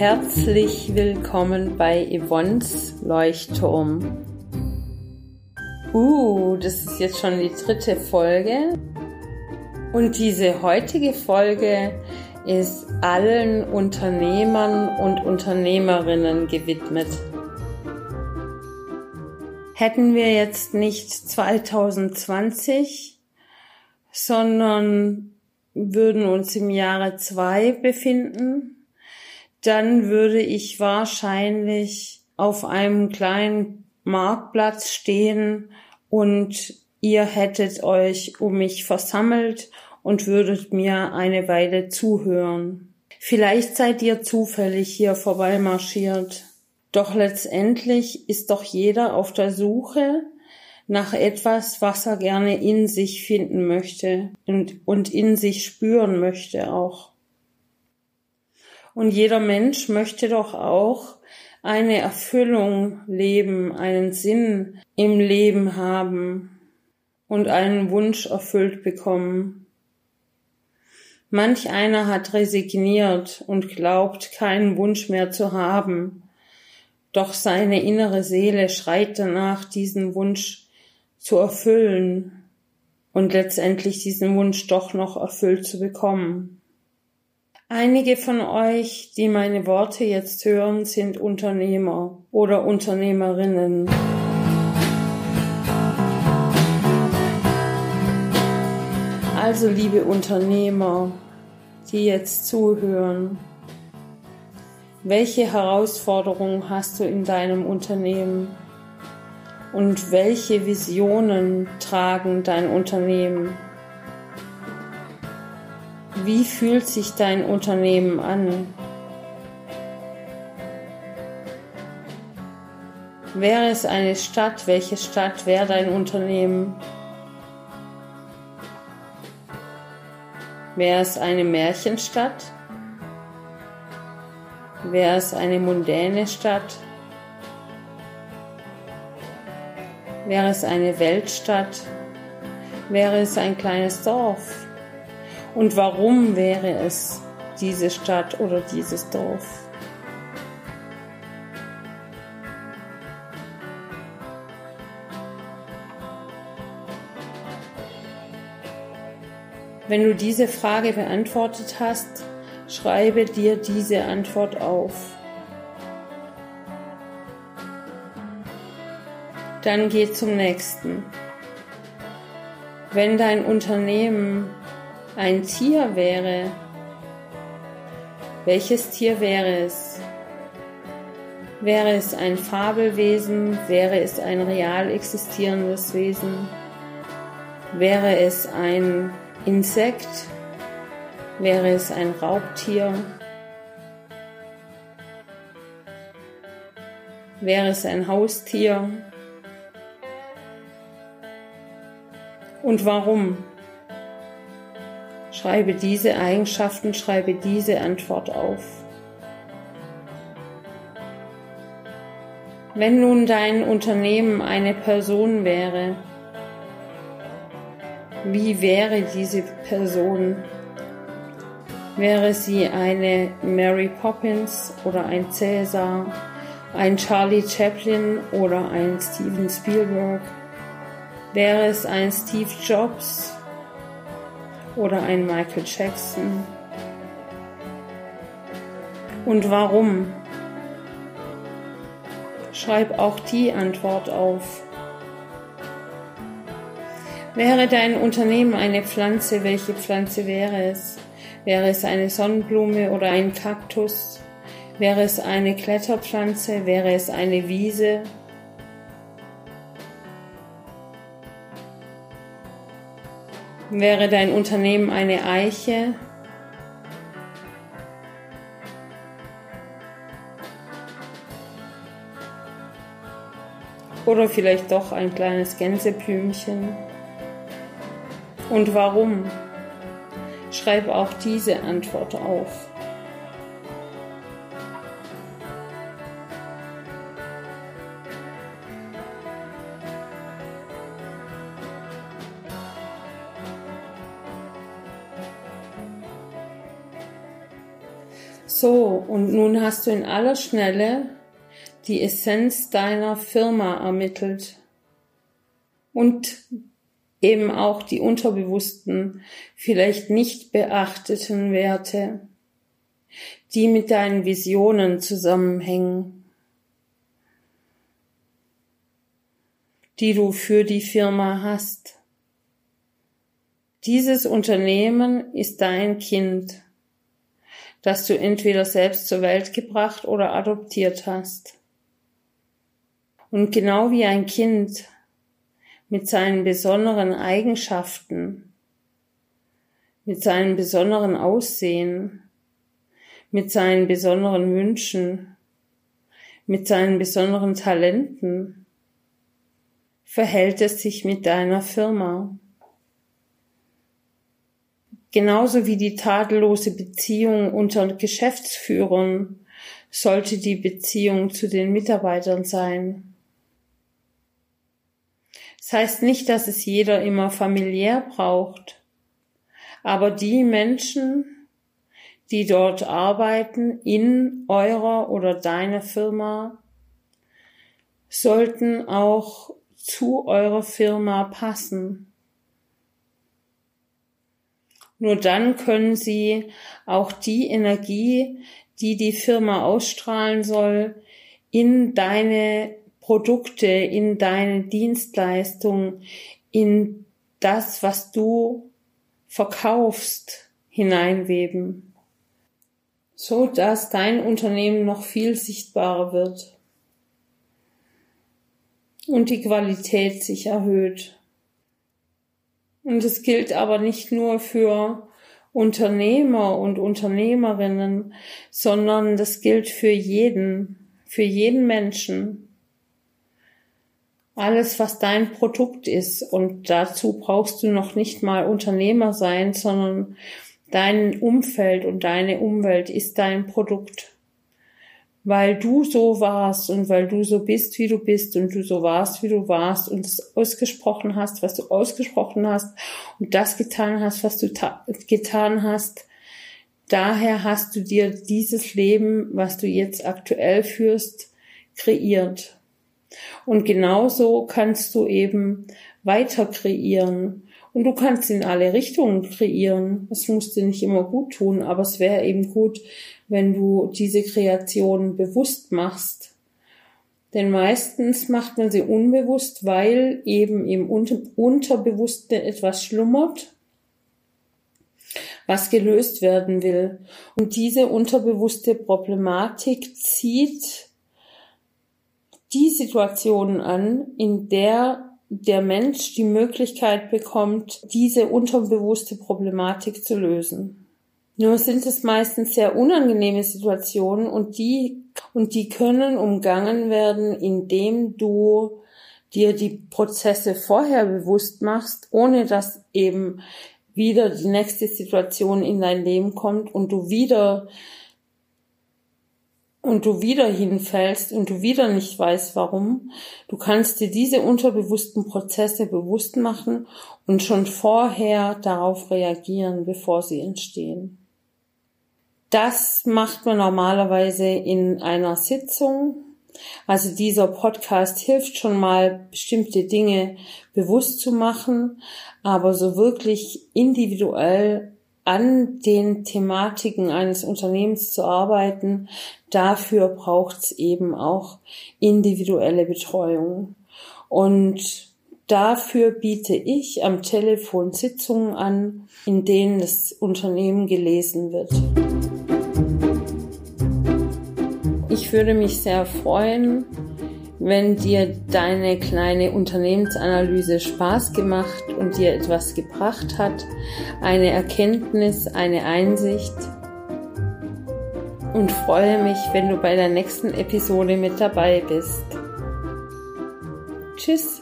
Herzlich willkommen bei Yvonne's Leuchtturm. Uh, das ist jetzt schon die dritte Folge. Und diese heutige Folge ist allen Unternehmern und Unternehmerinnen gewidmet. Hätten wir jetzt nicht 2020, sondern würden uns im Jahre zwei befinden, dann würde ich wahrscheinlich auf einem kleinen Marktplatz stehen und ihr hättet euch um mich versammelt und würdet mir eine Weile zuhören. Vielleicht seid ihr zufällig hier vorbeimarschiert. Doch letztendlich ist doch jeder auf der Suche nach etwas, was er gerne in sich finden möchte und, und in sich spüren möchte auch. Und jeder Mensch möchte doch auch eine Erfüllung leben, einen Sinn im Leben haben und einen Wunsch erfüllt bekommen. Manch einer hat resigniert und glaubt, keinen Wunsch mehr zu haben, doch seine innere Seele schreit danach, diesen Wunsch zu erfüllen und letztendlich diesen Wunsch doch noch erfüllt zu bekommen. Einige von euch, die meine Worte jetzt hören, sind Unternehmer oder Unternehmerinnen. Also liebe Unternehmer, die jetzt zuhören, welche Herausforderungen hast du in deinem Unternehmen? Und welche Visionen tragen dein Unternehmen? Wie fühlt sich dein Unternehmen an? Wäre es eine Stadt, welche Stadt wäre dein Unternehmen? Wäre es eine Märchenstadt? Wäre es eine mundäne Stadt? Wäre es eine Weltstadt? Wäre es ein kleines Dorf? Und warum wäre es diese Stadt oder dieses Dorf? Wenn du diese Frage beantwortet hast, schreibe dir diese Antwort auf. Dann geh zum nächsten. Wenn dein Unternehmen ein Tier wäre, welches Tier wäre es? Wäre es ein Fabelwesen? Wäre es ein real existierendes Wesen? Wäre es ein Insekt? Wäre es ein Raubtier? Wäre es ein Haustier? Und warum? Schreibe diese Eigenschaften, schreibe diese Antwort auf. Wenn nun dein Unternehmen eine Person wäre, wie wäre diese Person? Wäre sie eine Mary Poppins oder ein Cäsar, ein Charlie Chaplin oder ein Steven Spielberg? Wäre es ein Steve Jobs oder ein Michael Jackson? Und warum? Schreib auch die Antwort auf. Wäre dein Unternehmen eine Pflanze, welche Pflanze wäre es? Wäre es eine Sonnenblume oder ein Kaktus? Wäre es eine Kletterpflanze? Wäre es eine Wiese? Wäre dein Unternehmen eine Eiche? Oder vielleicht doch ein kleines Gänseblümchen? Und warum? Schreib auch diese Antwort auf. So, und nun hast du in aller Schnelle die Essenz deiner Firma ermittelt und eben auch die unterbewussten, vielleicht nicht beachteten Werte, die mit deinen Visionen zusammenhängen, die du für die Firma hast. Dieses Unternehmen ist dein Kind, das du entweder selbst zur Welt gebracht oder adoptiert hast. Und genau wie ein Kind mit seinen besonderen Eigenschaften, mit seinem besonderen Aussehen, mit seinen besonderen Wünschen, mit seinen besonderen Talenten, verhält es sich mit deiner Firma. Genauso wie die tadellose Beziehung unter Geschäftsführern sollte die Beziehung zu den Mitarbeitern sein. Das heißt nicht, dass es jeder immer familiär braucht, aber die Menschen, die dort arbeiten in eurer oder deiner Firma, sollten auch zu eurer Firma passen. Nur dann können sie auch die Energie, die die Firma ausstrahlen soll, in deine Produkte, in deine Dienstleistung, in das, was du verkaufst, hineinweben, so dass dein Unternehmen noch viel sichtbarer wird und die Qualität sich erhöht. Und es gilt aber nicht nur für Unternehmer und Unternehmerinnen, sondern das gilt für jeden, für jeden Menschen alles, was dein Produkt ist. Und dazu brauchst du noch nicht mal Unternehmer sein, sondern dein Umfeld und deine Umwelt ist dein Produkt. Weil du so warst und weil du so bist, wie du bist und du so warst, wie du warst und es ausgesprochen hast, was du ausgesprochen hast und das getan hast, was du getan hast. Daher hast du dir dieses Leben, was du jetzt aktuell führst, kreiert. Und genauso kannst du eben weiter kreieren. Und du kannst in alle Richtungen kreieren. Das musst du nicht immer gut tun, aber es wäre eben gut, wenn du diese Kreation bewusst machst. Denn meistens macht man sie unbewusst, weil eben im Unterbewussten etwas schlummert, was gelöst werden will. Und diese unterbewusste Problematik zieht die Situation an, in der der Mensch die Möglichkeit bekommt, diese unterbewusste Problematik zu lösen. Nur sind es meistens sehr unangenehme Situationen und die, und die können umgangen werden, indem du dir die Prozesse vorher bewusst machst, ohne dass eben wieder die nächste Situation in dein Leben kommt und du wieder und du wieder hinfällst und du wieder nicht weißt warum, du kannst dir diese unterbewussten Prozesse bewusst machen und schon vorher darauf reagieren, bevor sie entstehen. Das macht man normalerweise in einer Sitzung. Also dieser Podcast hilft schon mal, bestimmte Dinge bewusst zu machen, aber so wirklich individuell an den Thematiken eines Unternehmens zu arbeiten, dafür braucht's eben auch individuelle Betreuung. Und dafür biete ich am Telefon Sitzungen an, in denen das Unternehmen gelesen wird. Ich würde mich sehr freuen, wenn dir deine kleine Unternehmensanalyse Spaß gemacht und dir etwas gebracht hat, eine Erkenntnis, eine Einsicht und freue mich, wenn du bei der nächsten Episode mit dabei bist. Tschüss!